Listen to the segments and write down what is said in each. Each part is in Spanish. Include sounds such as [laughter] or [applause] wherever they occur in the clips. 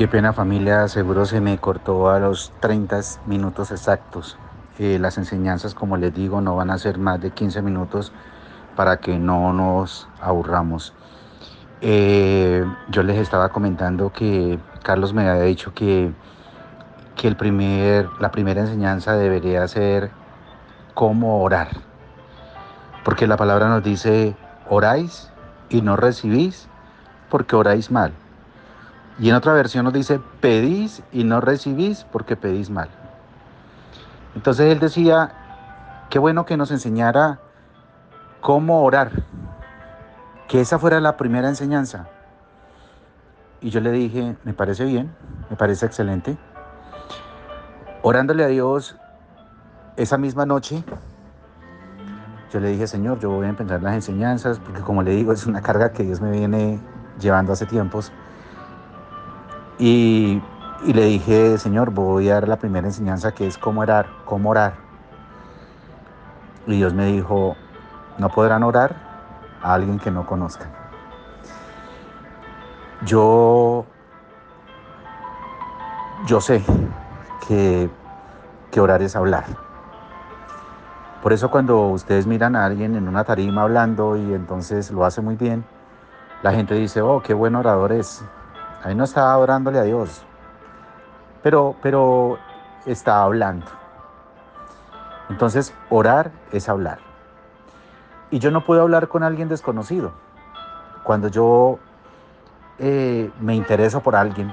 Qué pena familia, seguro se me cortó a los 30 minutos exactos. Eh, las enseñanzas, como les digo, no van a ser más de 15 minutos para que no nos aburramos. Eh, yo les estaba comentando que Carlos me había dicho que, que el primer, la primera enseñanza debería ser cómo orar. Porque la palabra nos dice, oráis y no recibís porque oráis mal. Y en otra versión nos dice, pedís y no recibís porque pedís mal. Entonces él decía, qué bueno que nos enseñara cómo orar, que esa fuera la primera enseñanza. Y yo le dije, me parece bien, me parece excelente. Orándole a Dios esa misma noche, yo le dije, Señor, yo voy a empezar las enseñanzas, porque como le digo, es una carga que Dios me viene llevando hace tiempos. Y, le dije, Señor, voy a dar la primera enseñanza que es cómo orar, cómo orar. Y Dios me dijo, no podrán orar a alguien que no conozcan. Yo, yo sé que, que orar es hablar. Por eso cuando ustedes miran a alguien en una tarima hablando y entonces lo hace muy bien, la gente dice, oh, qué buen orador es. Ahí no estaba orándole a Dios, pero, pero está hablando. Entonces, orar es hablar. Y yo no puedo hablar con alguien desconocido. Cuando yo eh, me intereso por alguien,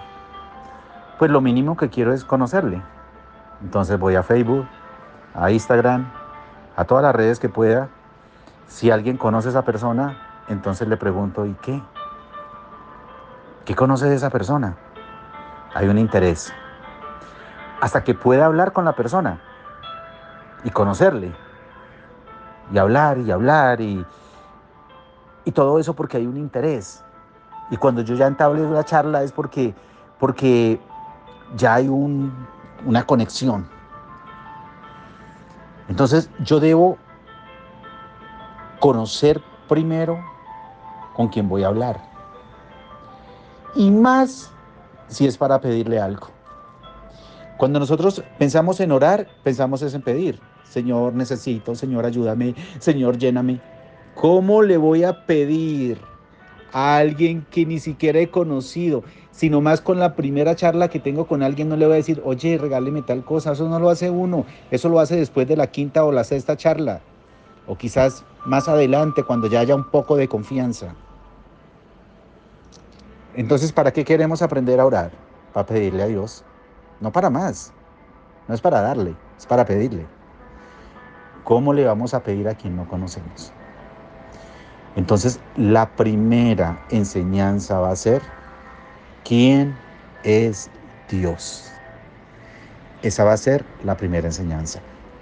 pues lo mínimo que quiero es conocerle. Entonces voy a Facebook, a Instagram, a todas las redes que pueda. Si alguien conoce a esa persona, entonces le pregunto, ¿y qué? ¿Qué conoce de esa persona? Hay un interés. Hasta que pueda hablar con la persona y conocerle. Y hablar y hablar y, y todo eso porque hay un interés. Y cuando yo ya entablé una charla es porque, porque ya hay una conexión. Entonces yo debo conocer primero con quién voy a hablar y más si es para pedirle algo. Cuando nosotros pensamos en orar, pensamos es en pedir. Señor, necesito, Señor, ayúdame, Señor, lléname. ¿Cómo le voy a pedir a alguien que ni siquiera he conocido, sino más con la primera charla que tengo con alguien, no le voy a decir, oye, regáleme tal cosa, eso no lo hace uno, eso lo hace después de la quinta o la sexta charla, o quizás más adelante cuando ya haya un poco de confianza. Entonces, ¿para qué queremos aprender a orar? Para pedirle a Dios, no para más. No es para darle, es para pedirle. ¿Cómo le vamos a pedir a quien no conocemos? Entonces, la primera enseñanza va a ser, ¿quién es Dios? Esa va a ser la primera enseñanza.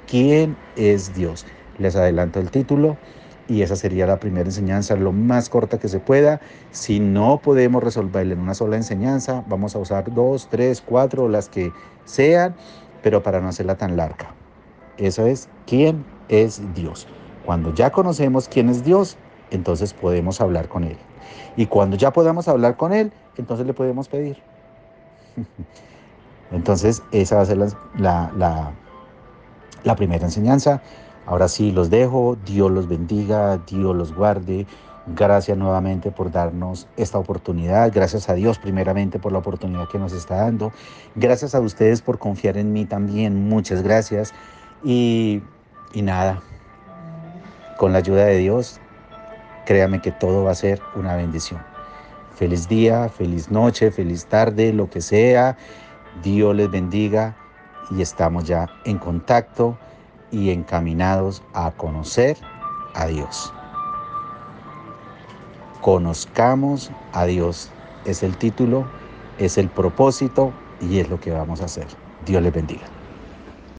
¿Quién es Dios? Les adelanto el título, y esa sería la primera enseñanza, lo más corta que se pueda. Si no podemos resolverla en una sola enseñanza, vamos a usar dos, tres, cuatro, las que sean, pero para no hacerla tan larga. Eso es, ¿quién es Dios? Cuando ya conocemos quién es Dios, entonces podemos hablar con Él. Y cuando ya podamos hablar con Él, entonces le podemos pedir. [laughs] Entonces, esa va a ser la, la, la primera enseñanza. Ahora sí, los dejo, Dios los bendiga, Dios los guarde. Gracias nuevamente por darnos esta oportunidad. Gracias a Dios primeramente por la oportunidad que nos está dando. Gracias a ustedes por confiar en mí también. Muchas gracias. Y, y nada, con la ayuda de Dios, créame que todo va a ser una bendición. Feliz día, feliz noche, feliz tarde, lo que sea. Dios les bendiga y estamos ya en contacto y encaminados a conocer a Dios. Conozcamos a Dios. Es el título, es el propósito y es lo que vamos a hacer. Dios les bendiga.